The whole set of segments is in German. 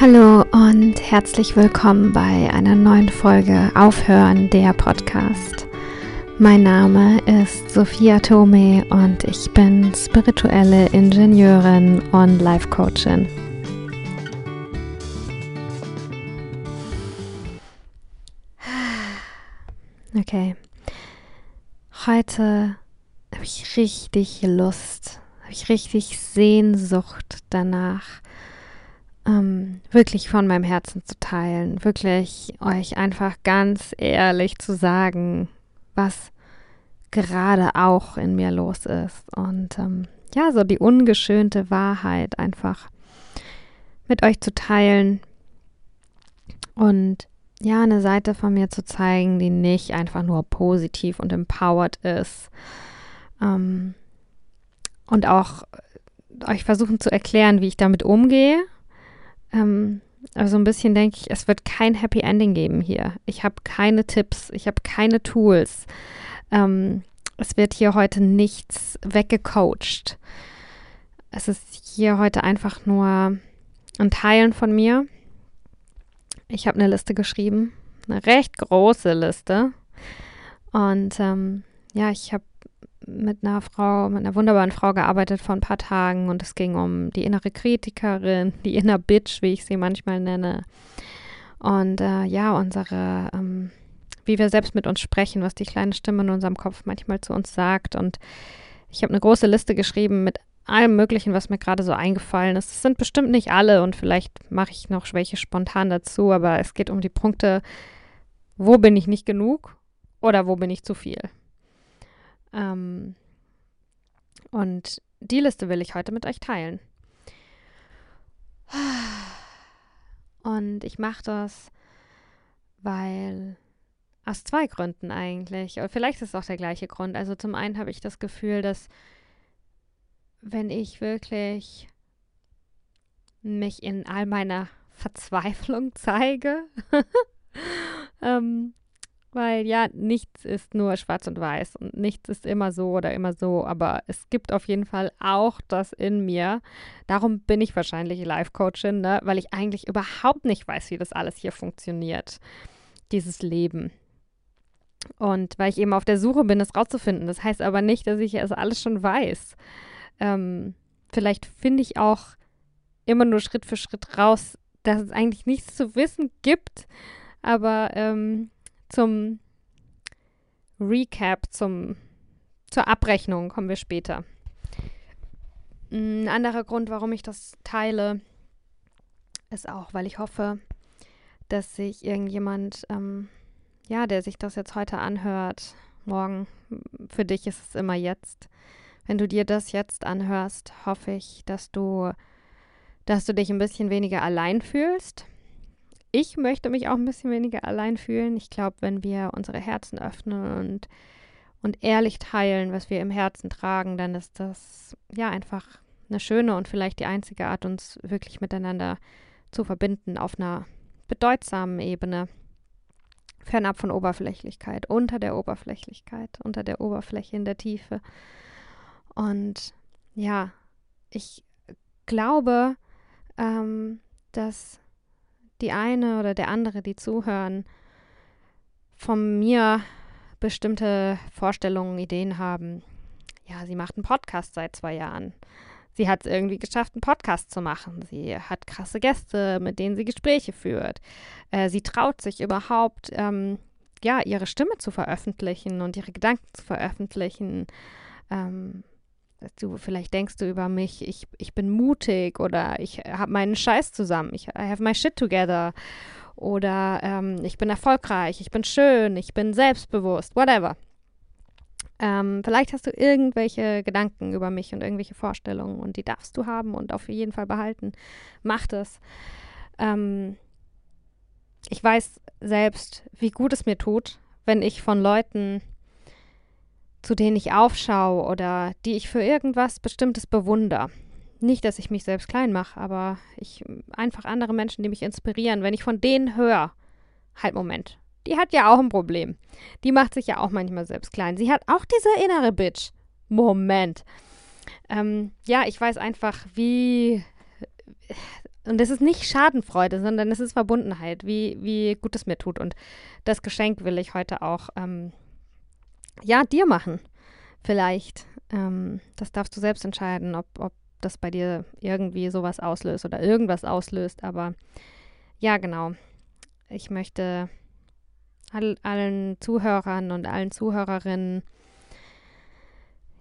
Hallo und herzlich willkommen bei einer neuen Folge Aufhören der Podcast. Mein Name ist Sophia Tome und ich bin spirituelle Ingenieurin und Life Coachin. Okay, heute habe ich richtig Lust, habe ich richtig Sehnsucht danach, ähm, wirklich von meinem Herzen zu teilen, wirklich euch einfach ganz ehrlich zu sagen, was gerade auch in mir los ist. Und ähm, ja, so die ungeschönte Wahrheit einfach mit euch zu teilen und ja, eine Seite von mir zu zeigen, die nicht einfach nur positiv und empowered ist. Ähm, und auch euch versuchen zu erklären, wie ich damit umgehe ähm, also ein bisschen denke ich, es wird kein Happy Ending geben hier. Ich habe keine Tipps, ich habe keine Tools. Ähm, es wird hier heute nichts weggecoacht. Es ist hier heute einfach nur ein Teilen von mir. Ich habe eine Liste geschrieben, eine recht große Liste. Und ähm, ja, ich habe mit einer Frau, mit einer wunderbaren Frau gearbeitet vor ein paar Tagen und es ging um die innere Kritikerin, die inner Bitch, wie ich sie manchmal nenne. Und äh, ja, unsere, ähm, wie wir selbst mit uns sprechen, was die kleine Stimme in unserem Kopf manchmal zu uns sagt. Und ich habe eine große Liste geschrieben mit allem Möglichen, was mir gerade so eingefallen ist. Es sind bestimmt nicht alle und vielleicht mache ich noch welche spontan dazu, aber es geht um die Punkte, wo bin ich nicht genug oder wo bin ich zu viel. Ähm, und die Liste will ich heute mit euch teilen. Und ich mache das, weil aus zwei Gründen eigentlich. Oder vielleicht ist es auch der gleiche Grund. Also zum einen habe ich das Gefühl, dass wenn ich wirklich mich in all meiner Verzweiflung zeige, ähm, weil ja, nichts ist nur schwarz und weiß und nichts ist immer so oder immer so, aber es gibt auf jeden Fall auch das in mir. Darum bin ich wahrscheinlich Life-Coachin, ne? weil ich eigentlich überhaupt nicht weiß, wie das alles hier funktioniert, dieses Leben. Und weil ich eben auf der Suche bin, es rauszufinden. Das heißt aber nicht, dass ich es alles schon weiß. Ähm, vielleicht finde ich auch immer nur Schritt für Schritt raus, dass es eigentlich nichts zu wissen gibt. Aber ähm, zum Recap, zum, zur Abrechnung kommen wir später. Ein anderer Grund, warum ich das teile, ist auch, weil ich hoffe, dass sich irgendjemand, ähm, ja, der sich das jetzt heute anhört, morgen, für dich ist es immer jetzt. Wenn du dir das jetzt anhörst, hoffe ich, dass du, dass du dich ein bisschen weniger allein fühlst, ich möchte mich auch ein bisschen weniger allein fühlen. Ich glaube, wenn wir unsere Herzen öffnen und, und ehrlich teilen, was wir im Herzen tragen, dann ist das ja einfach eine schöne und vielleicht die einzige Art, uns wirklich miteinander zu verbinden auf einer bedeutsamen Ebene. Fernab von Oberflächlichkeit, unter der Oberflächlichkeit, unter der Oberfläche in der Tiefe. Und ja, ich glaube, ähm, dass die eine oder der andere, die zuhören, von mir bestimmte Vorstellungen, Ideen haben. Ja, sie macht einen Podcast seit zwei Jahren. Sie hat es irgendwie geschafft, einen Podcast zu machen. Sie hat krasse Gäste, mit denen sie Gespräche führt. Äh, sie traut sich überhaupt, ähm, ja, ihre Stimme zu veröffentlichen und ihre Gedanken zu veröffentlichen. Ähm, du vielleicht denkst du über mich, ich, ich bin mutig oder ich habe meinen Scheiß zusammen, ich I have my shit together oder ähm, ich bin erfolgreich, ich bin schön, ich bin selbstbewusst, whatever. Ähm, vielleicht hast du irgendwelche Gedanken über mich und irgendwelche Vorstellungen und die darfst du haben und auf jeden Fall behalten. Mach das. Ähm, ich weiß selbst, wie gut es mir tut, wenn ich von Leuten zu denen ich aufschaue oder die ich für irgendwas Bestimmtes bewundere. Nicht, dass ich mich selbst klein mache, aber ich einfach andere Menschen, die mich inspirieren. Wenn ich von denen höre, halt Moment, die hat ja auch ein Problem. Die macht sich ja auch manchmal selbst klein. Sie hat auch diese innere Bitch. Moment. Ähm, ja, ich weiß einfach, wie und es ist nicht Schadenfreude, sondern es ist Verbundenheit, wie, wie gut es mir tut. Und das Geschenk will ich heute auch, ähm, ja, dir machen. Vielleicht. Ähm, das darfst du selbst entscheiden, ob, ob das bei dir irgendwie sowas auslöst oder irgendwas auslöst. Aber ja, genau. Ich möchte all, allen Zuhörern und allen Zuhörerinnen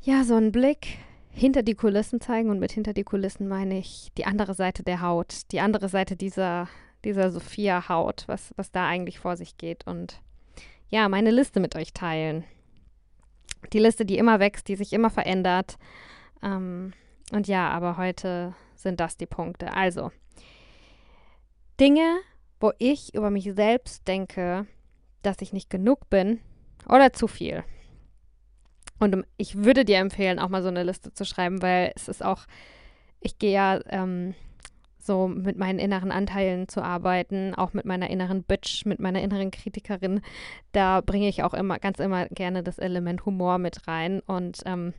ja so einen Blick hinter die Kulissen zeigen. Und mit hinter die Kulissen meine ich die andere Seite der Haut, die andere Seite dieser, dieser Sophia-Haut, was, was da eigentlich vor sich geht. Und ja, meine Liste mit euch teilen. Die Liste, die immer wächst, die sich immer verändert. Ähm, und ja, aber heute sind das die Punkte. Also, Dinge, wo ich über mich selbst denke, dass ich nicht genug bin oder zu viel. Und ich würde dir empfehlen, auch mal so eine Liste zu schreiben, weil es ist auch, ich gehe ja ähm, so mit meinen inneren Anteilen zu arbeiten, auch mit meiner inneren Bitch, mit meiner inneren Kritikerin. Da bringe ich auch immer, ganz immer gerne das Element Humor mit rein. Und ähm,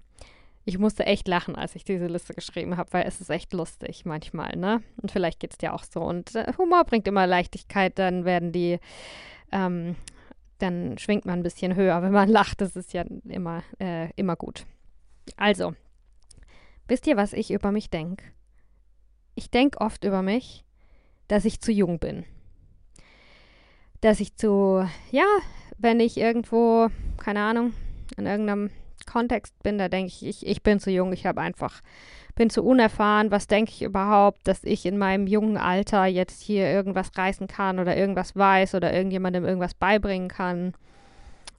ich musste echt lachen, als ich diese Liste geschrieben habe, weil es ist echt lustig manchmal, ne? Und vielleicht geht es dir auch so. Und äh, Humor bringt immer Leichtigkeit, dann werden die ähm, dann schwingt man ein bisschen höher, wenn man lacht. Das ist ja immer, äh, immer gut. Also, wisst ihr, was ich über mich denke? Ich denke oft über mich, dass ich zu jung bin. Dass ich zu, ja, wenn ich irgendwo, keine Ahnung, in irgendeinem Kontext bin, da denke ich, ich, ich bin zu jung, ich habe einfach bin zu unerfahren, was denke ich überhaupt, dass ich in meinem jungen Alter jetzt hier irgendwas reißen kann oder irgendwas weiß oder irgendjemandem irgendwas beibringen kann.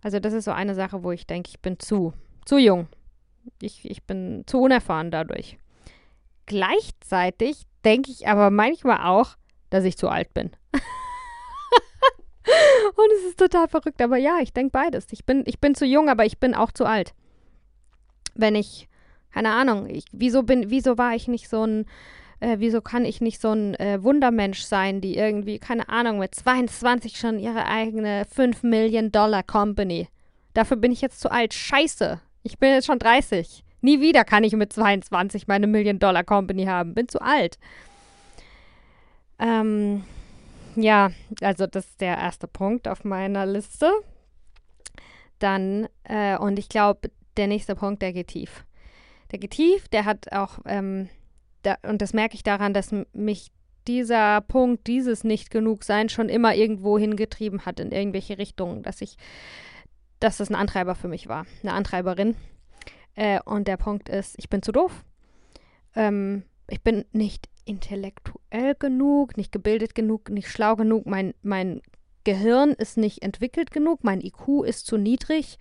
Also das ist so eine Sache, wo ich denke, ich bin zu, zu jung. Ich, ich bin zu unerfahren dadurch. Gleichzeitig denke ich aber manchmal auch, dass ich zu alt bin. Und es ist total verrückt, aber ja, ich denke beides. Ich bin, ich bin zu jung, aber ich bin auch zu alt. Wenn ich keine Ahnung, ich, wieso bin, wieso war ich nicht so ein, äh, wieso kann ich nicht so ein äh, Wundermensch sein, die irgendwie, keine Ahnung, mit 22 schon ihre eigene 5 Million Dollar Company. Dafür bin ich jetzt zu alt. Scheiße. Ich bin jetzt schon 30. Nie wieder kann ich mit 22 meine Million Dollar Company haben. Bin zu alt. Ähm, ja, also das ist der erste Punkt auf meiner Liste. Dann, äh, und ich glaube, der nächste Punkt, der geht tief der geht tief, der hat auch, ähm, da, und das merke ich daran, dass mich dieser Punkt, dieses nicht genug sein, schon immer irgendwo hingetrieben hat in irgendwelche Richtungen, dass ich, dass das ein Antreiber für mich war, eine Antreiberin. Äh, und der Punkt ist, ich bin zu doof. Ähm, ich bin nicht intellektuell genug, nicht gebildet genug, nicht schlau genug. Mein, mein Gehirn ist nicht entwickelt genug, mein IQ ist zu niedrig.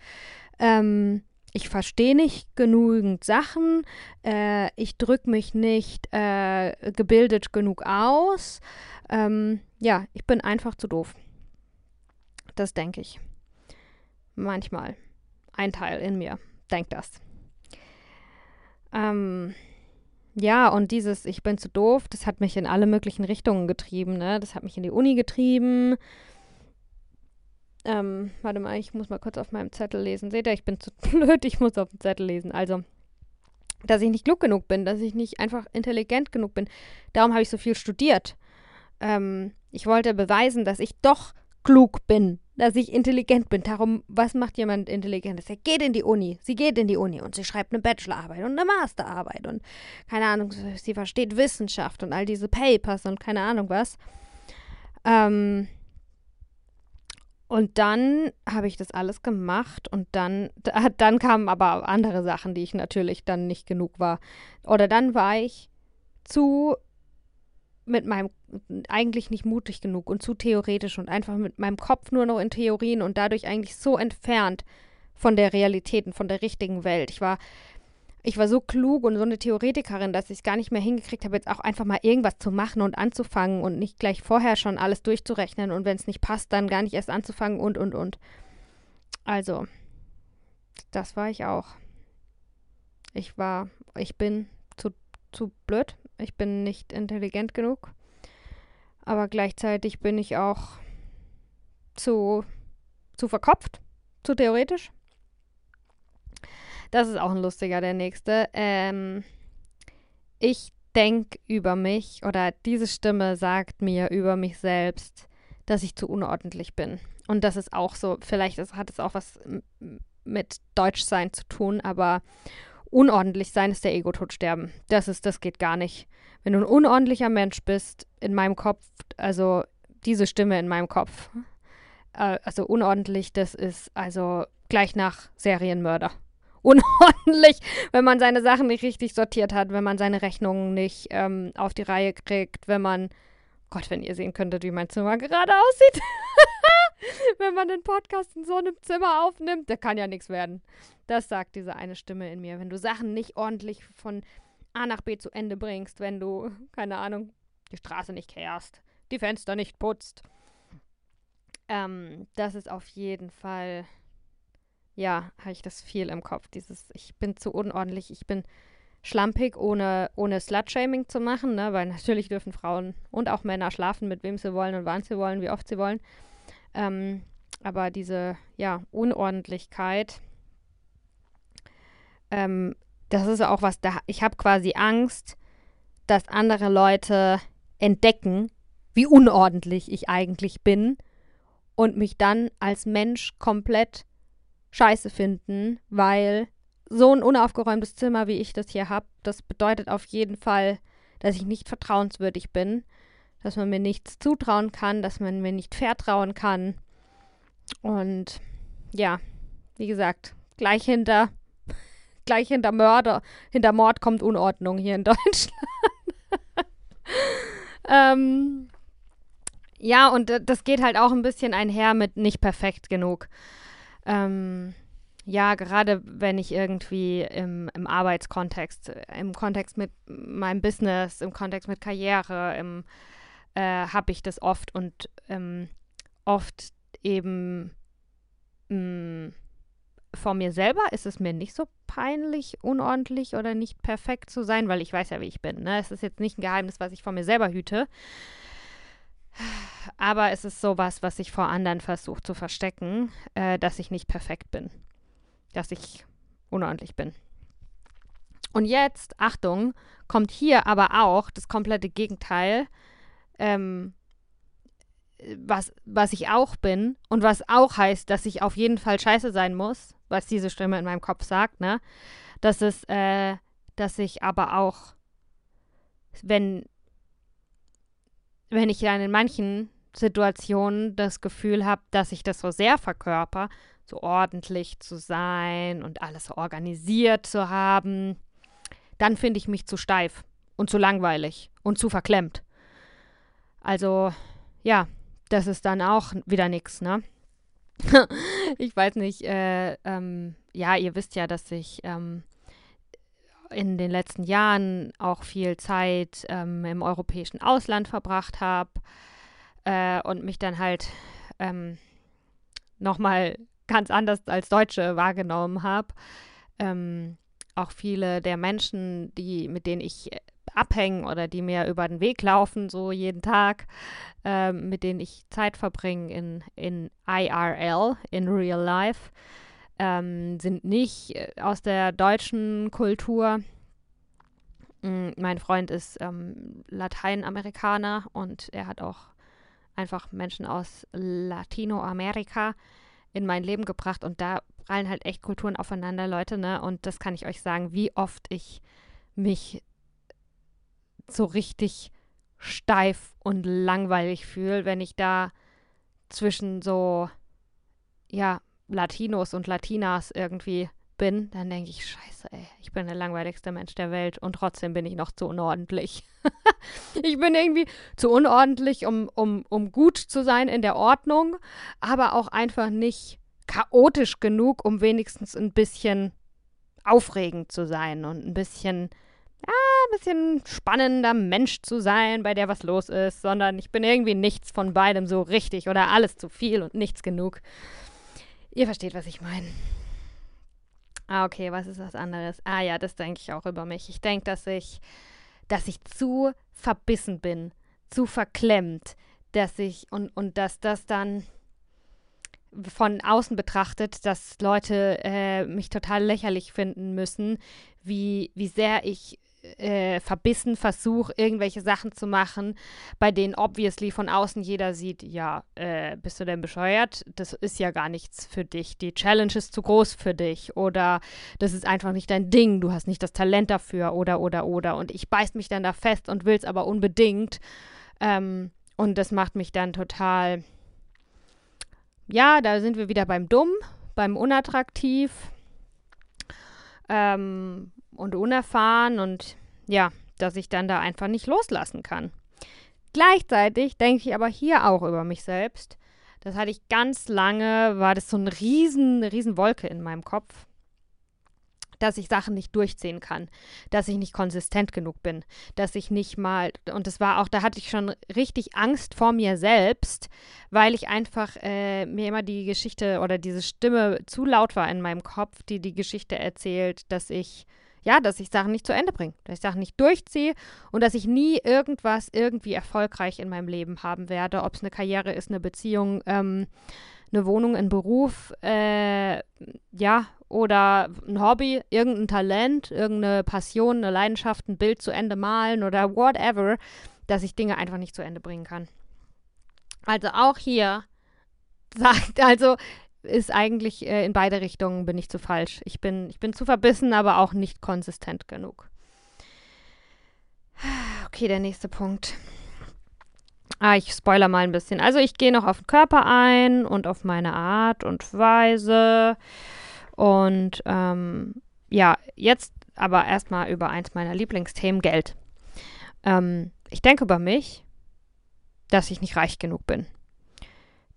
Ähm, ich verstehe nicht genügend Sachen, äh, ich drücke mich nicht äh, gebildet genug aus. Ähm, ja, ich bin einfach zu doof. Das denke ich. Manchmal. Ein Teil in mir denkt das. Ähm, ja, und dieses Ich bin zu doof, das hat mich in alle möglichen Richtungen getrieben. Ne? Das hat mich in die Uni getrieben. Ähm, warte mal, ich muss mal kurz auf meinem Zettel lesen. Seht ihr, ich bin zu blöd, ich muss auf dem Zettel lesen. Also, dass ich nicht klug genug bin, dass ich nicht einfach intelligent genug bin. Darum habe ich so viel studiert. Ähm, ich wollte beweisen, dass ich doch klug bin, dass ich intelligent bin. Darum, was macht jemand Intelligentes? Er geht in die Uni, sie geht in die Uni und sie schreibt eine Bachelorarbeit und eine Masterarbeit und keine Ahnung, sie versteht Wissenschaft und all diese Papers und keine Ahnung was. Ähm, und dann habe ich das alles gemacht und dann, dann kamen aber andere Sachen, die ich natürlich dann nicht genug war. Oder dann war ich zu mit meinem eigentlich nicht mutig genug und zu theoretisch und einfach mit meinem Kopf nur noch in Theorien und dadurch eigentlich so entfernt von der Realität und von der richtigen Welt. Ich war ich war so klug und so eine Theoretikerin, dass ich es gar nicht mehr hingekriegt habe, jetzt auch einfach mal irgendwas zu machen und anzufangen und nicht gleich vorher schon alles durchzurechnen und wenn es nicht passt, dann gar nicht erst anzufangen und, und, und. Also, das war ich auch. Ich war, ich bin zu, zu blöd, ich bin nicht intelligent genug, aber gleichzeitig bin ich auch zu, zu verkopft, zu theoretisch. Das ist auch ein lustiger, der nächste. Ähm, ich denke über mich oder diese Stimme sagt mir über mich selbst, dass ich zu unordentlich bin. Und das ist auch so, vielleicht ist, hat es auch was mit Deutschsein zu tun, aber unordentlich sein ist der Ego-Tod sterben. Das ist, das geht gar nicht. Wenn du ein unordentlicher Mensch bist, in meinem Kopf, also diese Stimme in meinem Kopf, äh, also unordentlich, das ist also gleich nach Serienmörder. Unordentlich, wenn man seine Sachen nicht richtig sortiert hat, wenn man seine Rechnungen nicht ähm, auf die Reihe kriegt, wenn man, Gott, wenn ihr sehen könntet, wie mein Zimmer gerade aussieht. wenn man den Podcast in so einem Zimmer aufnimmt, der kann ja nichts werden. Das sagt diese eine Stimme in mir. Wenn du Sachen nicht ordentlich von A nach B zu Ende bringst, wenn du, keine Ahnung, die Straße nicht kehrst, die Fenster nicht putzt. Ähm, das ist auf jeden Fall, ja, habe ich das viel im Kopf. Dieses, ich bin zu unordentlich, ich bin schlampig, ohne, ohne Slut-Shaming zu machen, ne? weil natürlich dürfen Frauen und auch Männer schlafen, mit wem sie wollen und wann sie wollen, wie oft sie wollen. Ähm, aber diese, ja, Unordentlichkeit, ähm, das ist auch was, da ich habe quasi Angst, dass andere Leute entdecken, wie unordentlich ich eigentlich bin und mich dann als Mensch komplett scheiße finden, weil so ein unaufgeräumtes Zimmer, wie ich das hier habe, das bedeutet auf jeden Fall, dass ich nicht vertrauenswürdig bin, dass man mir nichts zutrauen kann, dass man mir nicht vertrauen kann. Und ja, wie gesagt, gleich hinter gleich hinter Mörder, hinter Mord kommt Unordnung hier in Deutschland. ähm, ja, und das geht halt auch ein bisschen einher mit nicht perfekt genug. Ähm, ja, gerade wenn ich irgendwie im, im Arbeitskontext, im Kontext mit meinem Business, im Kontext mit Karriere, im, äh, habe ich das oft und ähm, oft eben mh, mm, vor mir selber ist es mir nicht so peinlich, unordentlich oder nicht perfekt zu sein, weil ich weiß ja, wie ich bin. Ne? Es ist jetzt nicht ein Geheimnis, was ich vor mir selber hüte. Aber es ist sowas, was ich vor anderen versuche zu verstecken, äh, dass ich nicht perfekt bin. Dass ich unordentlich bin. Und jetzt, Achtung, kommt hier aber auch das komplette Gegenteil. Ähm, was, was ich auch bin und was auch heißt, dass ich auf jeden Fall scheiße sein muss, was diese Stimme in meinem Kopf sagt, ne? Das ist, äh, dass ich aber auch, wenn, wenn ich dann in manchen Situationen das Gefühl habe, dass ich das so sehr verkörper, so ordentlich zu sein und alles so organisiert zu haben, dann finde ich mich zu steif und zu langweilig und zu verklemmt. Also, ja, das ist dann auch wieder nichts, ne? ich weiß nicht, äh, ähm, ja, ihr wisst ja, dass ich ähm, in den letzten Jahren auch viel Zeit ähm, im europäischen Ausland verbracht habe äh, und mich dann halt ähm, nochmal ganz anders als Deutsche wahrgenommen habe. Ähm, auch viele der Menschen, die, mit denen ich abhängen oder die mir über den Weg laufen, so jeden Tag, äh, mit denen ich Zeit verbringe in, in IRL, in Real Life, ähm, sind nicht äh, aus der deutschen Kultur. Mhm, mein Freund ist ähm, Lateinamerikaner und er hat auch einfach Menschen aus Latinoamerika in mein Leben gebracht und da prallen halt echt Kulturen aufeinander, Leute, ne? Und das kann ich euch sagen, wie oft ich mich so richtig steif und langweilig fühle, wenn ich da zwischen so, ja, Latinos und Latinas irgendwie bin, dann denke ich, scheiße, ey, ich bin der langweiligste Mensch der Welt und trotzdem bin ich noch zu unordentlich. ich bin irgendwie zu unordentlich, um, um, um gut zu sein in der Ordnung, aber auch einfach nicht chaotisch genug, um wenigstens ein bisschen aufregend zu sein und ein bisschen ja, ein bisschen spannender Mensch zu sein, bei der was los ist, sondern ich bin irgendwie nichts von beidem so richtig oder alles zu viel und nichts genug. Ihr versteht, was ich meine. Ah, okay, was ist was anderes? Ah ja, das denke ich auch über mich. Ich denke, dass ich, dass ich zu verbissen bin, zu verklemmt, dass ich und, und dass das dann von außen betrachtet, dass Leute äh, mich total lächerlich finden müssen, wie, wie sehr ich äh, verbissen versuche, irgendwelche Sachen zu machen, bei denen obviously von außen jeder sieht, ja, äh, bist du denn bescheuert? Das ist ja gar nichts für dich. Die Challenge ist zu groß für dich oder das ist einfach nicht dein Ding, du hast nicht das Talent dafür oder oder oder. Und ich beiß mich dann da fest und will es aber unbedingt. Ähm, und das macht mich dann total, ja, da sind wir wieder beim Dumm, beim Unattraktiv ähm, und unerfahren und ja, dass ich dann da einfach nicht loslassen kann. Gleichzeitig denke ich aber hier auch über mich selbst. Das hatte ich ganz lange, war das so eine riesen, riesen Wolke in meinem Kopf dass ich Sachen nicht durchziehen kann, dass ich nicht konsistent genug bin, dass ich nicht mal, und das war auch, da hatte ich schon richtig Angst vor mir selbst, weil ich einfach äh, mir immer die Geschichte oder diese Stimme zu laut war in meinem Kopf, die die Geschichte erzählt, dass ich, ja, dass ich Sachen nicht zu Ende bringe, dass ich Sachen nicht durchziehe und dass ich nie irgendwas irgendwie erfolgreich in meinem Leben haben werde, ob es eine Karriere ist, eine Beziehung, ähm, eine Wohnung, ein Beruf, äh, ja, oder ein Hobby, irgendein Talent, irgendeine Passion, eine Leidenschaft, ein Bild zu Ende malen oder whatever, dass ich Dinge einfach nicht zu Ende bringen kann. Also auch hier sagt, also ist eigentlich äh, in beide Richtungen bin ich zu falsch. Ich bin, ich bin zu verbissen, aber auch nicht konsistent genug. Okay, der nächste Punkt. Ah, ich spoiler mal ein bisschen. Also ich gehe noch auf den Körper ein und auf meine Art und Weise. Und ähm, ja, jetzt aber erstmal über eins meiner Lieblingsthemen, Geld. Ähm, ich denke über mich, dass ich nicht reich genug bin.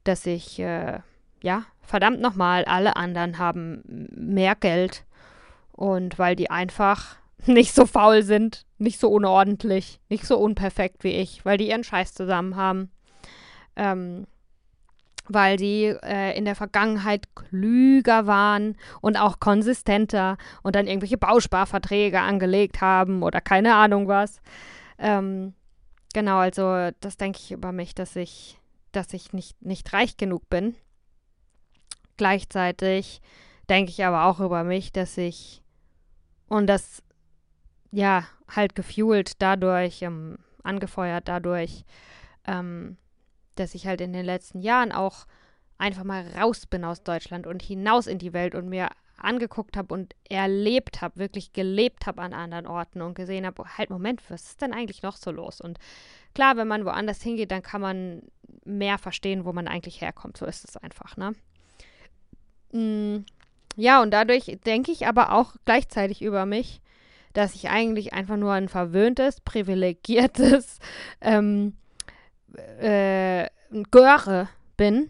Dass ich, äh, ja, verdammt nochmal, alle anderen haben mehr Geld. Und weil die einfach nicht so faul sind, nicht so unordentlich, nicht so unperfekt wie ich, weil die ihren Scheiß zusammen haben. Ähm, weil die äh, in der Vergangenheit klüger waren und auch konsistenter und dann irgendwelche Bausparverträge angelegt haben oder keine Ahnung was. Ähm, genau, also das denke ich über mich, dass ich, dass ich nicht, nicht reich genug bin. Gleichzeitig denke ich aber auch über mich, dass ich, und das ja, halt gefuelt dadurch, ähm, angefeuert dadurch, ähm, dass ich halt in den letzten Jahren auch einfach mal raus bin aus Deutschland und hinaus in die Welt und mir angeguckt habe und erlebt habe, wirklich gelebt habe an anderen Orten und gesehen habe, halt Moment, was ist denn eigentlich noch so los? Und klar, wenn man woanders hingeht, dann kann man mehr verstehen, wo man eigentlich herkommt. So ist es einfach, ne? Mm, ja, und dadurch denke ich aber auch gleichzeitig über mich, dass ich eigentlich einfach nur ein verwöhntes, privilegiertes ähm, äh, Göre bin.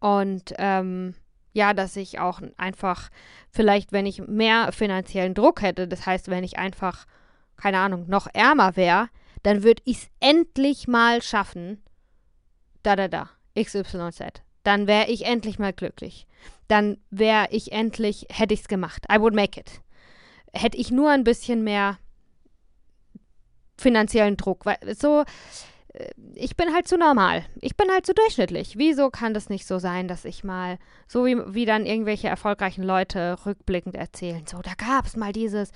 Und ähm, ja, dass ich auch einfach vielleicht, wenn ich mehr finanziellen Druck hätte, das heißt, wenn ich einfach, keine Ahnung, noch ärmer wäre, dann würde ich es endlich mal schaffen. Da, da, da. XYZ. Dann wäre ich endlich mal glücklich. Dann wäre ich endlich, hätte ich es gemacht. I would make it hätte ich nur ein bisschen mehr finanziellen Druck. Weil so, ich bin halt zu normal. Ich bin halt zu durchschnittlich. Wieso kann das nicht so sein, dass ich mal, so wie, wie dann irgendwelche erfolgreichen Leute rückblickend erzählen, so, da gab es mal diese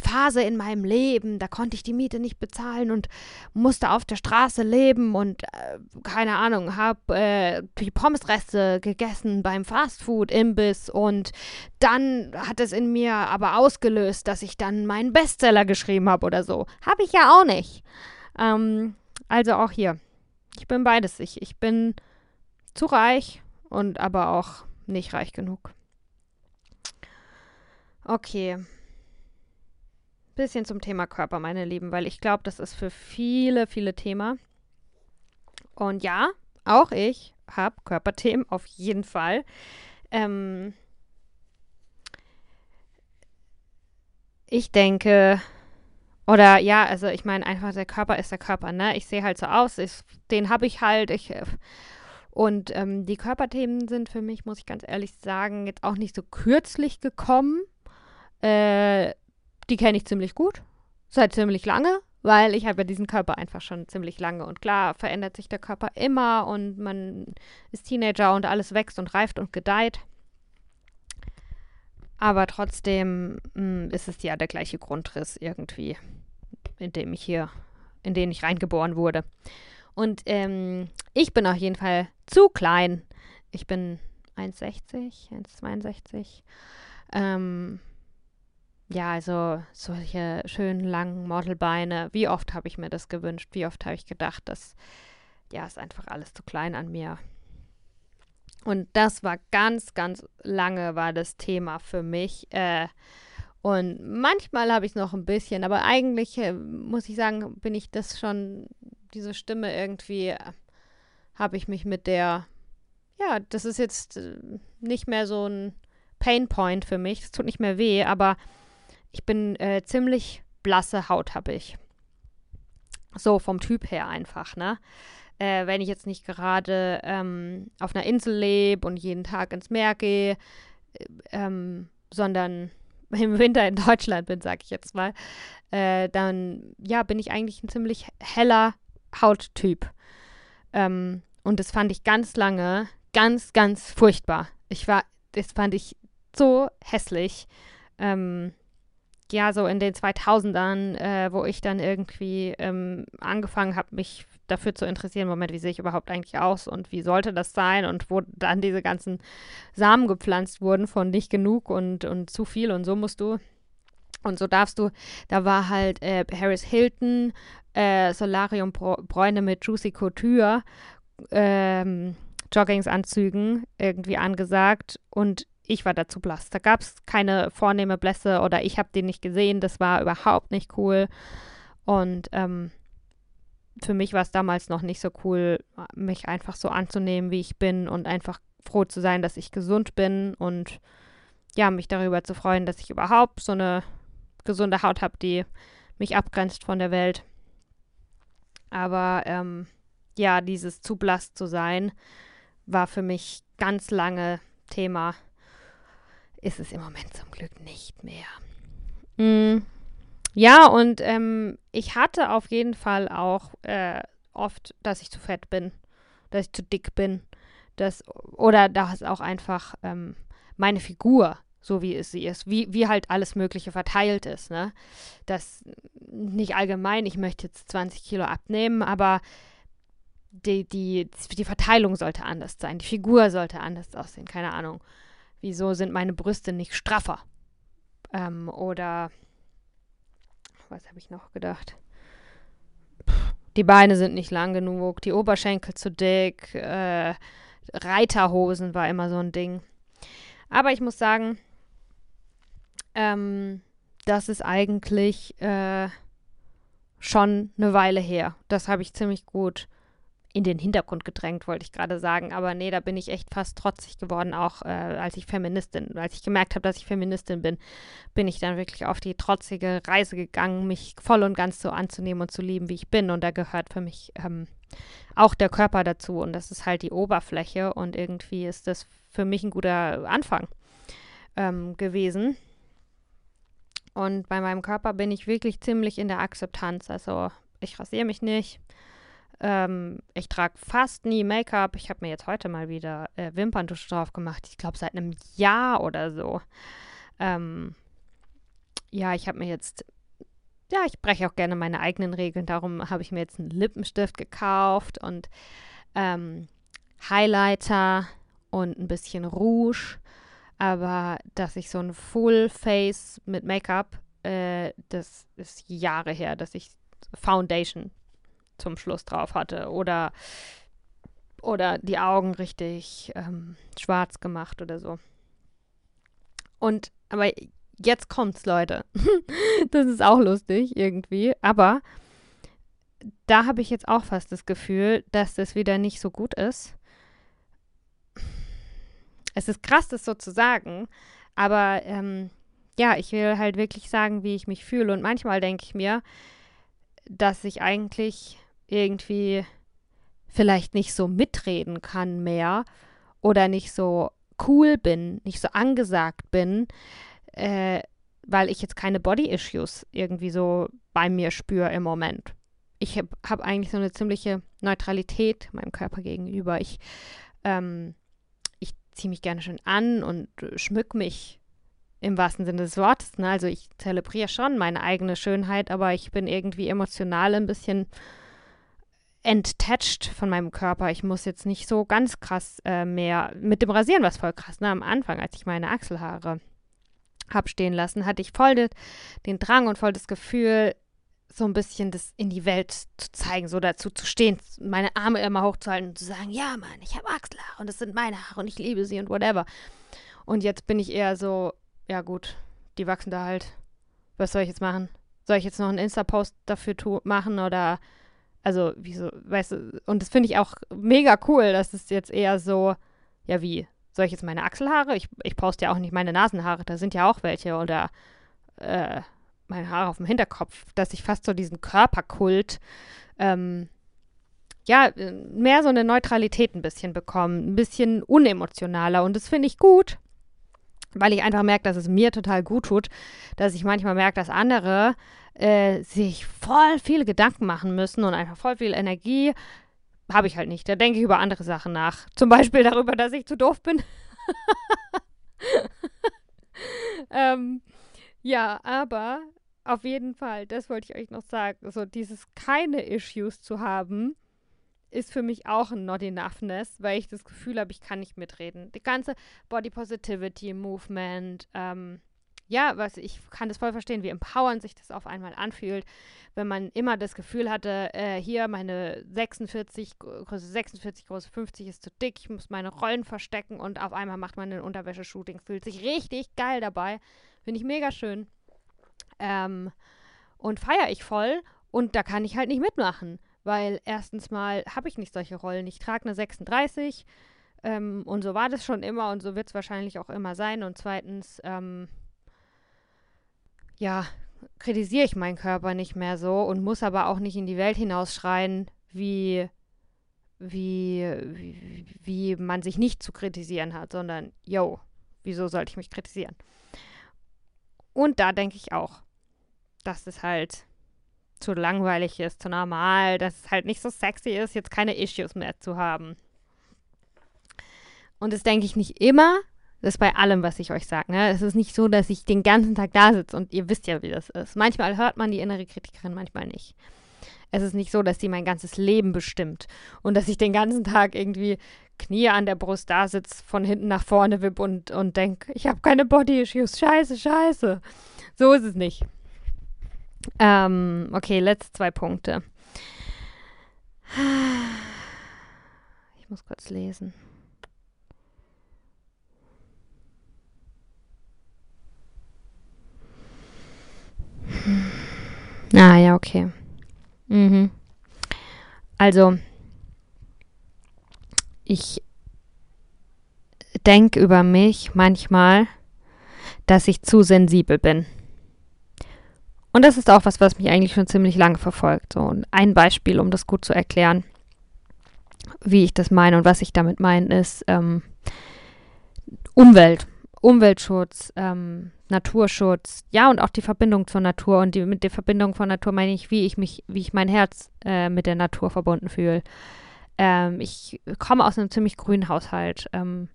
Phase in meinem Leben, da konnte ich die Miete nicht bezahlen und musste auf der Straße leben und, äh, keine Ahnung, habe äh, die Pommesreste gegessen beim Fastfood-Imbiss und dann hat es in mir aber ausgelöst, dass ich dann meinen Bestseller geschrieben habe oder so. Habe ich ja auch nicht. Ähm, also auch hier. Ich bin beides. Ich, ich bin zu reich und aber auch nicht reich genug. Okay. Bisschen zum Thema Körper, meine Lieben, weil ich glaube, das ist für viele, viele Thema. Und ja, auch ich habe Körperthemen auf jeden Fall. Ähm ich denke, oder ja, also ich meine einfach, der Körper ist der Körper, ne? Ich sehe halt so aus, ich, den habe ich halt. Ich, äh, und ähm, die Körperthemen sind für mich, muss ich ganz ehrlich sagen, jetzt auch nicht so kürzlich gekommen. Äh, die kenne ich ziemlich gut, seit ziemlich lange, weil ich habe ja diesen Körper einfach schon ziemlich lange. Und klar verändert sich der Körper immer und man ist Teenager und alles wächst und reift und gedeiht. Aber trotzdem mh, hm, ist es ja der gleiche Grundriss irgendwie, in dem ich hier, in den ich reingeboren wurde. Und ähm, ich bin auf jeden Fall zu klein. Ich bin 1,60, 1,62. Ähm, ja, also solche schönen langen Modelbeine. Wie oft habe ich mir das gewünscht? Wie oft habe ich gedacht, dass ja, ist einfach alles zu klein an mir. Und das war ganz, ganz lange war das Thema für mich. Äh, und manchmal habe ich es noch ein bisschen, aber eigentlich äh, muss ich sagen, bin ich das schon, diese Stimme irgendwie, äh, habe ich mich mit der, ja, das ist jetzt äh, nicht mehr so ein Painpoint für mich. Es tut nicht mehr weh, aber ich bin äh, ziemlich blasse Haut habe ich. So vom Typ her einfach, ne? Äh, wenn ich jetzt nicht gerade ähm, auf einer Insel lebe und jeden Tag ins Meer gehe, äh, ähm, sondern im Winter in Deutschland bin, sag ich jetzt mal, äh, dann ja, bin ich eigentlich ein ziemlich heller Hauttyp. Ähm, und das fand ich ganz lange ganz, ganz furchtbar. Ich war, das fand ich so hässlich. Ähm, ja, so in den 2000ern, äh, wo ich dann irgendwie ähm, angefangen habe, mich dafür zu interessieren, Moment, wie sehe ich überhaupt eigentlich aus und wie sollte das sein? Und wo dann diese ganzen Samen gepflanzt wurden von nicht genug und, und zu viel und so musst du und so darfst du, da war halt äh, Harris Hilton, äh, Solarium Bräune mit Juicy Couture, ähm, Joggingsanzügen irgendwie angesagt und ich war dazu blass. Da gab es keine vornehme Blässe oder ich habe den nicht gesehen. Das war überhaupt nicht cool. Und ähm, für mich war es damals noch nicht so cool, mich einfach so anzunehmen, wie ich bin und einfach froh zu sein, dass ich gesund bin und ja, mich darüber zu freuen, dass ich überhaupt so eine gesunde Haut habe, die mich abgrenzt von der Welt. Aber ähm, ja, dieses zu blass zu sein, war für mich ganz lange Thema. Ist es im Moment zum Glück nicht mehr. Mm, ja, und ähm, ich hatte auf jeden Fall auch äh, oft, dass ich zu fett bin, dass ich zu dick bin, dass, oder dass auch einfach ähm, meine Figur, so wie es sie ist, wie, wie halt alles Mögliche verteilt ist, ne? Das nicht allgemein, ich möchte jetzt 20 Kilo abnehmen, aber die, die, die Verteilung sollte anders sein, die Figur sollte anders aussehen, keine Ahnung. Wieso sind meine Brüste nicht straffer? Ähm, oder was habe ich noch gedacht? Die Beine sind nicht lang genug, die Oberschenkel zu dick, äh, Reiterhosen war immer so ein Ding. Aber ich muss sagen, ähm, das ist eigentlich äh, schon eine Weile her. Das habe ich ziemlich gut in den Hintergrund gedrängt, wollte ich gerade sagen. Aber nee, da bin ich echt fast trotzig geworden, auch äh, als ich Feministin, als ich gemerkt habe, dass ich Feministin bin, bin ich dann wirklich auf die trotzige Reise gegangen, mich voll und ganz so anzunehmen und zu lieben, wie ich bin. Und da gehört für mich ähm, auch der Körper dazu. Und das ist halt die Oberfläche. Und irgendwie ist das für mich ein guter Anfang ähm, gewesen. Und bei meinem Körper bin ich wirklich ziemlich in der Akzeptanz. Also ich rasiere mich nicht ähm, ich trage fast nie Make-up. Ich habe mir jetzt heute mal wieder äh, Wimperntusche drauf gemacht. Ich glaube, seit einem Jahr oder so. Ähm, ja, ich habe mir jetzt. Ja, ich breche auch gerne meine eigenen Regeln. Darum habe ich mir jetzt einen Lippenstift gekauft und ähm, Highlighter und ein bisschen Rouge. Aber dass ich so ein Full Face mit Make-up, äh, das ist Jahre her, dass ich Foundation zum Schluss drauf hatte oder, oder die Augen richtig ähm, schwarz gemacht oder so. Und, aber jetzt kommt's, Leute. das ist auch lustig irgendwie, aber da habe ich jetzt auch fast das Gefühl, dass das wieder nicht so gut ist. Es ist krass, das so zu sagen, aber ähm, ja, ich will halt wirklich sagen, wie ich mich fühle. Und manchmal denke ich mir, dass ich eigentlich irgendwie vielleicht nicht so mitreden kann mehr oder nicht so cool bin, nicht so angesagt bin, äh, weil ich jetzt keine Body-Issues irgendwie so bei mir spüre im Moment. Ich habe hab eigentlich so eine ziemliche Neutralität meinem Körper gegenüber. Ich, ähm, ich ziehe mich gerne schön an und schmück mich im wahrsten Sinne des Wortes. Ne? Also ich zelebriere schon meine eigene Schönheit, aber ich bin irgendwie emotional ein bisschen enttached von meinem Körper. Ich muss jetzt nicht so ganz krass äh, mehr. Mit dem Rasieren war es voll krass. Ne? Am Anfang, als ich meine Achselhaare habe stehen lassen, hatte ich voll den, den Drang und voll das Gefühl, so ein bisschen das in die Welt zu zeigen, so dazu zu stehen, meine Arme immer hochzuhalten und zu sagen, ja Mann, ich habe Achselhaare und das sind meine Haare und ich liebe sie und whatever. Und jetzt bin ich eher so, ja gut, die wachsen da halt. Was soll ich jetzt machen? Soll ich jetzt noch einen Insta-Post dafür machen oder also wieso, weißt du, und das finde ich auch mega cool, dass es jetzt eher so, ja wie, soll ich jetzt meine Achselhaare? Ich, ich poste ja auch nicht meine Nasenhaare, da sind ja auch welche oder äh, meine Haare auf dem Hinterkopf, dass ich fast so diesen Körperkult, ähm, ja, mehr so eine Neutralität ein bisschen bekomme, ein bisschen unemotionaler und das finde ich gut, weil ich einfach merke, dass es mir total gut tut, dass ich manchmal merke, dass andere äh, sich voll viele Gedanken machen müssen und einfach voll viel Energie habe ich halt nicht. Da denke ich über andere Sachen nach. Zum Beispiel darüber, dass ich zu doof bin. ähm, ja, aber auf jeden Fall, das wollte ich euch noch sagen. So dieses keine Issues zu haben, ist für mich auch ein Not Enoughness, weil ich das Gefühl habe, ich kann nicht mitreden. Die ganze Body Positivity Movement, ähm, ja, was ich kann das voll verstehen, wie empowernd sich das auf einmal anfühlt, wenn man immer das Gefühl hatte, äh, hier meine 46, Größe 46, Größe 50 ist zu dick, ich muss meine Rollen verstecken und auf einmal macht man ein Unterwäsche-Shooting, fühlt sich richtig geil dabei. Finde ich mega schön. Ähm, und feiere ich voll und da kann ich halt nicht mitmachen, weil erstens mal habe ich nicht solche Rollen. Ich trage eine 36 ähm, und so war das schon immer und so wird es wahrscheinlich auch immer sein. Und zweitens, ähm, ja, kritisiere ich meinen Körper nicht mehr so und muss aber auch nicht in die Welt hinausschreien, wie, wie, wie, wie man sich nicht zu kritisieren hat, sondern, yo, wieso sollte ich mich kritisieren? Und da denke ich auch, dass es halt zu langweilig ist, zu normal, dass es halt nicht so sexy ist, jetzt keine Issues mehr zu haben. Und das denke ich nicht immer, das ist bei allem, was ich euch sage. Ne? Es ist nicht so, dass ich den ganzen Tag da sitze und ihr wisst ja, wie das ist. Manchmal hört man die innere Kritikerin, manchmal nicht. Es ist nicht so, dass sie mein ganzes Leben bestimmt und dass ich den ganzen Tag irgendwie Knie an der Brust da sitze, von hinten nach vorne wipp und, und denke, ich habe keine Body-Issues, scheiße, scheiße. So ist es nicht. Ähm, okay, letzte zwei Punkte. Ich muss kurz lesen. Ah, ja, okay. Mhm. Also, ich denke über mich manchmal, dass ich zu sensibel bin. Und das ist auch was, was mich eigentlich schon ziemlich lange verfolgt. So ein Beispiel, um das gut zu erklären, wie ich das meine und was ich damit meine, ist ähm, Umwelt. Umweltschutz, ähm, Naturschutz, ja, und auch die Verbindung zur Natur. Und die, mit der Verbindung von Natur meine ich, wie ich mich, wie ich mein Herz äh, mit der Natur verbunden fühle. Ähm, ich komme aus einem ziemlich grünen Haushalt. Ähm,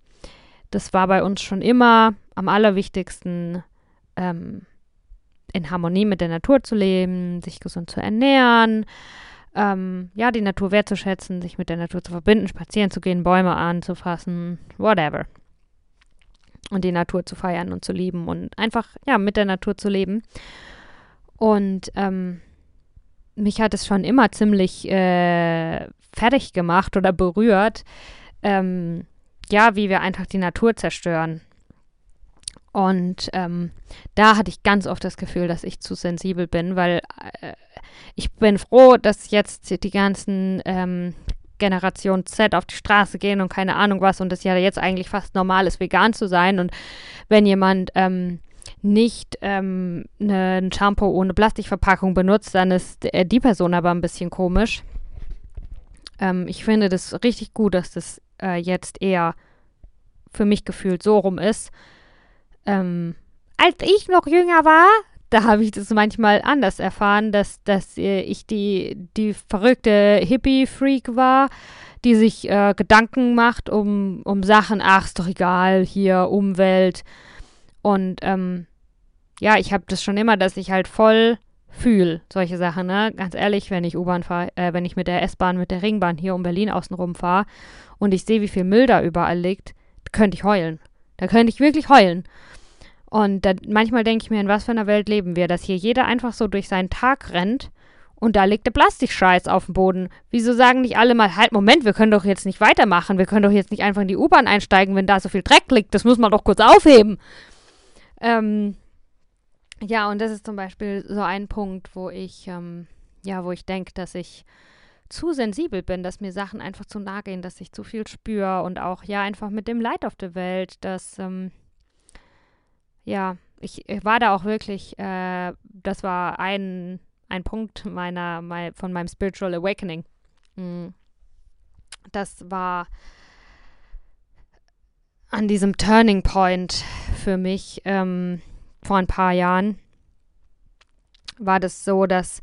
das war bei uns schon immer am allerwichtigsten, ähm, in Harmonie mit der Natur zu leben, sich gesund zu ernähren, ähm, ja, die Natur wertzuschätzen, sich mit der Natur zu verbinden, spazieren zu gehen, Bäume anzufassen, whatever und die Natur zu feiern und zu lieben und einfach, ja, mit der Natur zu leben. Und ähm, mich hat es schon immer ziemlich äh, fertig gemacht oder berührt, ähm, ja, wie wir einfach die Natur zerstören. Und ähm, da hatte ich ganz oft das Gefühl, dass ich zu sensibel bin, weil äh, ich bin froh, dass jetzt die ganzen ähm, Generation Z auf die Straße gehen und keine Ahnung was und es ja jetzt eigentlich fast normal ist, vegan zu sein. Und wenn jemand ähm, nicht ähm, ne, ein Shampoo ohne Plastikverpackung benutzt, dann ist äh, die Person aber ein bisschen komisch. Ähm, ich finde das richtig gut, dass das äh, jetzt eher für mich gefühlt so rum ist. Ähm, als ich noch jünger war, da habe ich das manchmal anders erfahren, dass, dass äh, ich die, die verrückte Hippie-Freak war, die sich äh, Gedanken macht um, um Sachen, ach, ist doch egal, hier Umwelt Und ähm, ja, ich habe das schon immer, dass ich halt voll fühle, solche Sachen, ne? Ganz ehrlich, wenn ich U-Bahn fahre, äh, wenn ich mit der S-Bahn, mit der Ringbahn hier um Berlin außenrum fahre und ich sehe, wie viel Müll da überall liegt, könnte ich heulen. Da könnte ich wirklich heulen. Und da, manchmal denke ich mir, in was für einer Welt leben wir, dass hier jeder einfach so durch seinen Tag rennt und da liegt der Plastikscheiß auf dem Boden. Wieso sagen nicht alle mal, halt, Moment, wir können doch jetzt nicht weitermachen. Wir können doch jetzt nicht einfach in die U-Bahn einsteigen, wenn da so viel Dreck liegt. Das muss man doch kurz aufheben. Ähm, ja, und das ist zum Beispiel so ein Punkt, wo ich, ähm, ja, wo ich denke, dass ich zu sensibel bin, dass mir Sachen einfach zu nahe gehen, dass ich zu viel spüre und auch, ja, einfach mit dem Leid auf der Welt, dass, ähm, ja, ich, ich, war da auch wirklich, äh, das war ein, ein Punkt meiner, mein, von meinem Spiritual Awakening. Mhm. Das war an diesem Turning Point für mich ähm, vor ein paar Jahren, war das so, dass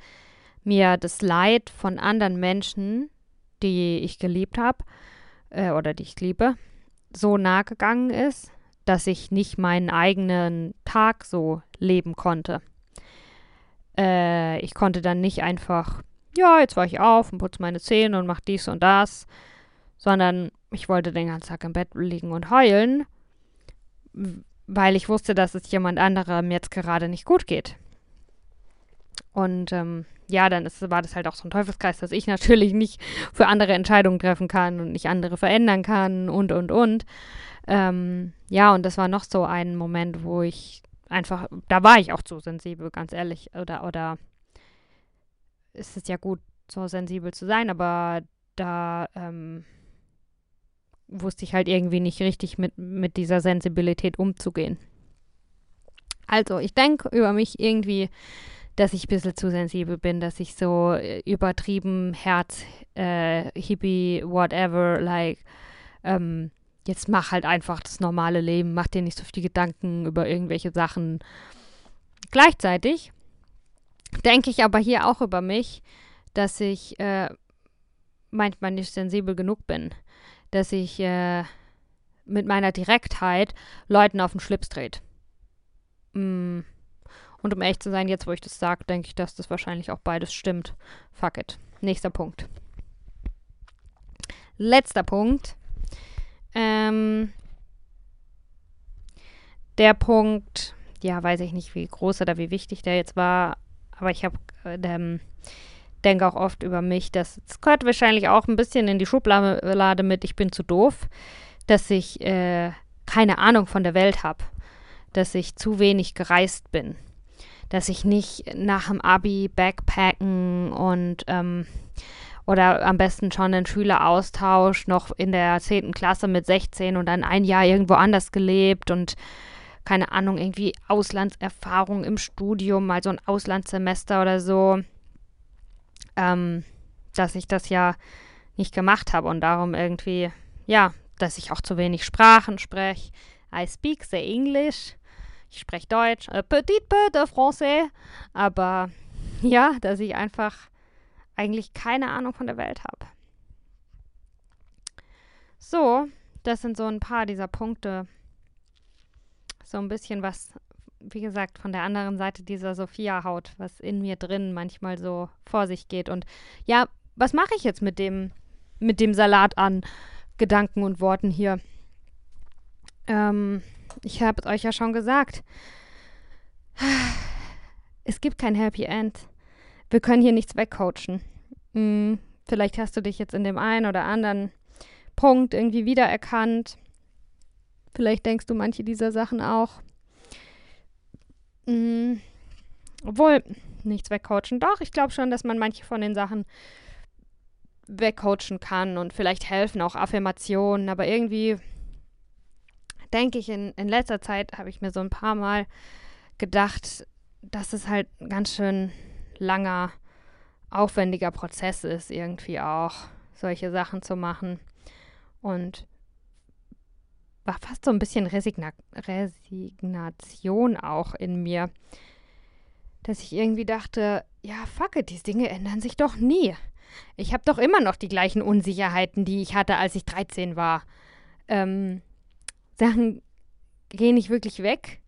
mir das Leid von anderen Menschen, die ich geliebt habe äh, oder die ich liebe, so nahe gegangen ist, dass ich nicht meinen eigenen Tag so leben konnte. Äh, ich konnte dann nicht einfach, ja, jetzt war ich auf und putze meine Zähne und mache dies und das, sondern ich wollte den ganzen Tag im Bett liegen und heulen, weil ich wusste, dass es jemand anderem jetzt gerade nicht gut geht. Und ähm, ja, dann ist, war das halt auch so ein Teufelskreis, dass ich natürlich nicht für andere Entscheidungen treffen kann und nicht andere verändern kann und, und, und. Ähm, ja, und das war noch so ein Moment, wo ich einfach, da war ich auch zu sensibel, ganz ehrlich. Oder, oder ist es ja gut, so sensibel zu sein, aber da ähm, wusste ich halt irgendwie nicht richtig mit, mit dieser Sensibilität umzugehen. Also, ich denke über mich irgendwie, dass ich ein bisschen zu sensibel bin, dass ich so äh, übertrieben Herz, äh, Hippie, whatever, like, ähm, jetzt mach halt einfach das normale Leben, mach dir nicht so viele Gedanken über irgendwelche Sachen. Gleichzeitig denke ich aber hier auch über mich, dass ich äh, manchmal nicht sensibel genug bin, dass ich äh, mit meiner Direktheit Leuten auf den Schlips dreht. Mm. Und um echt zu sein, jetzt wo ich das sage, denke ich, dass das wahrscheinlich auch beides stimmt. Fuck it. Nächster Punkt. Letzter Punkt. Ähm, der Punkt, ja, weiß ich nicht, wie groß oder wie wichtig der jetzt war, aber ich habe, äh, ähm, denke auch oft über mich, dass es gehört wahrscheinlich auch ein bisschen in die Schublade mit, ich bin zu doof, dass ich äh, keine Ahnung von der Welt habe, dass ich zu wenig gereist bin, dass ich nicht nach dem Abi backpacken und ähm, oder am besten schon einen Schüleraustausch noch in der 10. Klasse mit 16 und dann ein Jahr irgendwo anders gelebt und keine Ahnung, irgendwie Auslandserfahrung im Studium, mal so ein Auslandssemester oder so, ähm, dass ich das ja nicht gemacht habe und darum irgendwie, ja, dass ich auch zu wenig Sprachen spreche. I speak the English. Ich spreche Deutsch, äh, petit peu de français, aber ja, dass ich einfach eigentlich keine Ahnung von der Welt habe. So, das sind so ein paar dieser Punkte. So ein bisschen was, wie gesagt, von der anderen Seite dieser Sophia-Haut, was in mir drin manchmal so vor sich geht. Und ja, was mache ich jetzt mit dem, mit dem Salat an Gedanken und Worten hier? Ähm, ich habe es euch ja schon gesagt. Es gibt kein Happy End wir können hier nichts wegcoachen. Hm, vielleicht hast du dich jetzt in dem einen oder anderen Punkt irgendwie wiedererkannt. Vielleicht denkst du manche dieser Sachen auch. Hm, obwohl, nichts wegcoachen. Doch, ich glaube schon, dass man manche von den Sachen wegcoachen kann und vielleicht helfen auch Affirmationen, aber irgendwie denke ich, in, in letzter Zeit habe ich mir so ein paar Mal gedacht, dass es halt ganz schön langer, aufwendiger Prozess ist, irgendwie auch solche Sachen zu machen. Und war fast so ein bisschen Resigna Resignation auch in mir, dass ich irgendwie dachte, ja, fuck it, diese Dinge ändern sich doch nie. Ich habe doch immer noch die gleichen Unsicherheiten, die ich hatte, als ich 13 war. Ähm, Sachen gehen nicht wirklich weg.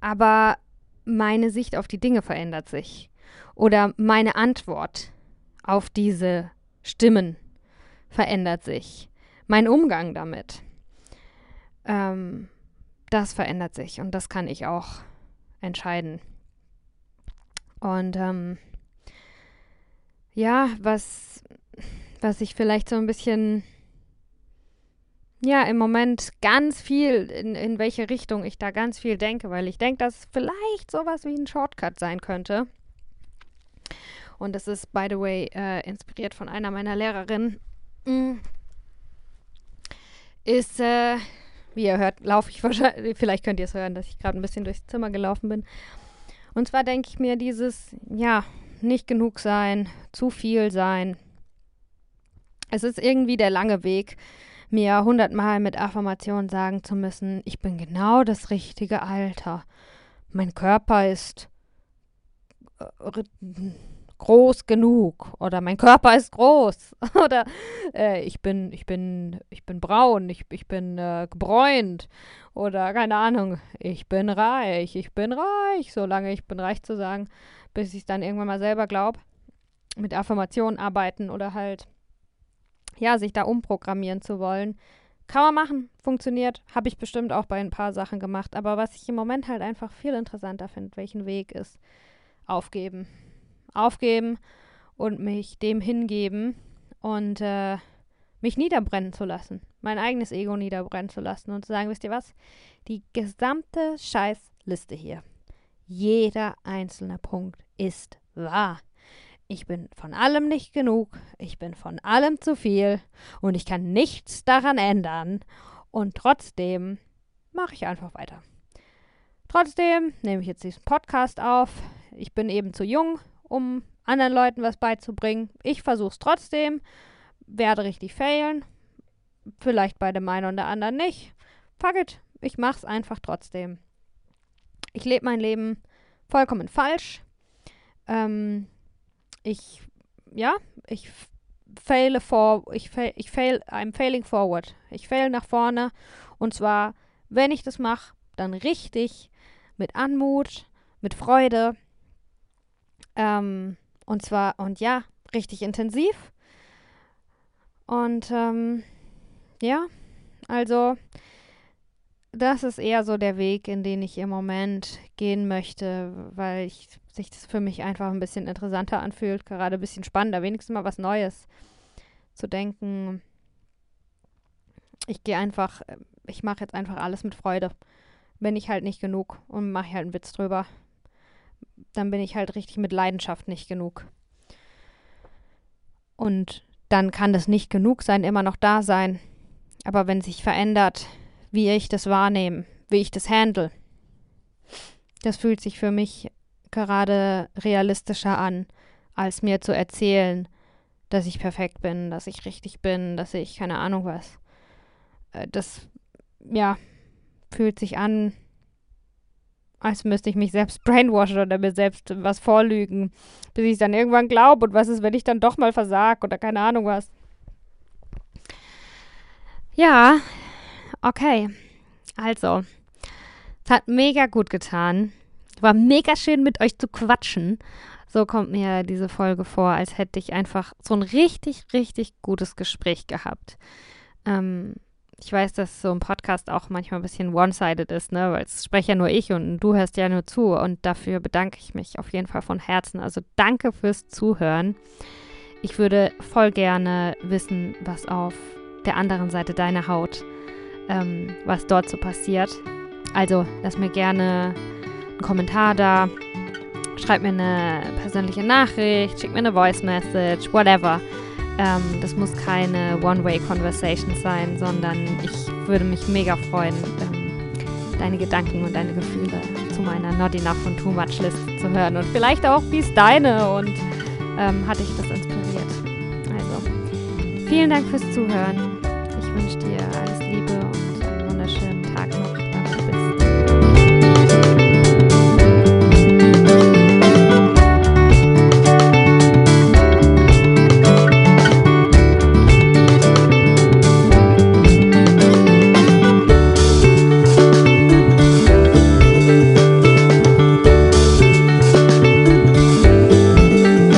aber meine Sicht auf die Dinge verändert sich. Oder meine Antwort auf diese Stimmen verändert sich. Mein Umgang damit, ähm, das verändert sich und das kann ich auch entscheiden. Und ähm, ja, was, was ich vielleicht so ein bisschen, ja, im Moment ganz viel, in, in welche Richtung ich da ganz viel denke, weil ich denke, dass vielleicht sowas wie ein Shortcut sein könnte. Und das ist, by the way, äh, inspiriert von einer meiner Lehrerinnen. Mm. Ist, äh, wie ihr hört, laufe ich wahrscheinlich, vielleicht könnt ihr es hören, dass ich gerade ein bisschen durchs Zimmer gelaufen bin. Und zwar denke ich mir dieses, ja, nicht genug sein, zu viel sein. Es ist irgendwie der lange Weg, mir hundertmal mit Affirmationen sagen zu müssen, ich bin genau das richtige Alter. Mein Körper ist äh, groß genug oder mein Körper ist groß oder äh, ich bin ich bin ich bin braun, ich, ich bin äh, gebräunt oder keine Ahnung, ich bin reich, ich bin reich, solange ich bin reich zu sagen, bis ich es dann irgendwann mal selber glaube, mit Affirmationen arbeiten oder halt ja, sich da umprogrammieren zu wollen. Kann man machen, funktioniert, habe ich bestimmt auch bei ein paar Sachen gemacht, aber was ich im Moment halt einfach viel interessanter finde, welchen Weg ist, aufgeben aufgeben und mich dem hingeben und äh, mich niederbrennen zu lassen, mein eigenes Ego niederbrennen zu lassen und zu sagen, wisst ihr was, die gesamte Scheißliste hier, jeder einzelne Punkt ist wahr. Ich bin von allem nicht genug, ich bin von allem zu viel und ich kann nichts daran ändern und trotzdem mache ich einfach weiter. Trotzdem nehme ich jetzt diesen Podcast auf. Ich bin eben zu jung, um anderen Leuten was beizubringen. Ich versuche es trotzdem, werde richtig failen. Vielleicht bei dem einen oder anderen nicht. Fuck it, ich mach's einfach trotzdem. Ich lebe mein Leben vollkommen falsch. Ähm, ich, ja, ich faile vor, ich fail, ich fail, I'm failing forward. Ich fail nach vorne. Und zwar, wenn ich das mache, dann richtig, mit Anmut, mit Freude ähm, und zwar, und ja, richtig intensiv. Und ähm, ja, also das ist eher so der Weg, in den ich im Moment gehen möchte, weil ich, sich das für mich einfach ein bisschen interessanter anfühlt, gerade ein bisschen spannender, wenigstens mal was Neues zu denken. Ich gehe einfach, ich mache jetzt einfach alles mit Freude. Bin ich halt nicht genug und mache halt einen Witz drüber dann bin ich halt richtig mit Leidenschaft nicht genug. Und dann kann das nicht genug sein, immer noch da sein. Aber wenn sich verändert, wie ich das wahrnehme, wie ich das handle, das fühlt sich für mich gerade realistischer an, als mir zu erzählen, dass ich perfekt bin, dass ich richtig bin, dass ich keine Ahnung was. Äh, das, ja, fühlt sich an als müsste ich mich selbst brainwashen oder mir selbst was vorlügen, bis ich es dann irgendwann glaube. Und was ist, wenn ich dann doch mal versag oder keine Ahnung was. Ja, okay. Also, es hat mega gut getan. War mega schön mit euch zu quatschen. So kommt mir diese Folge vor, als hätte ich einfach so ein richtig, richtig gutes Gespräch gehabt. Ähm, ich weiß, dass so ein Podcast auch manchmal ein bisschen one-sided ist, ne, weil es spreche ja nur ich und du hörst ja nur zu und dafür bedanke ich mich auf jeden Fall von Herzen. Also danke fürs Zuhören. Ich würde voll gerne wissen, was auf der anderen Seite deiner Haut, ähm, was dort so passiert. Also lass mir gerne einen Kommentar da, schreib mir eine persönliche Nachricht, schick mir eine Voice Message, whatever. Ähm, das muss keine One-Way-Conversation sein, sondern ich würde mich mega freuen, ähm, deine Gedanken und deine Gefühle zu meiner Not Enough und Too Much Liste zu hören. Und vielleicht auch, wie ist deine und ähm, hat dich das inspiriert. Also, vielen Dank fürs Zuhören. Ich wünsche dir alles Liebe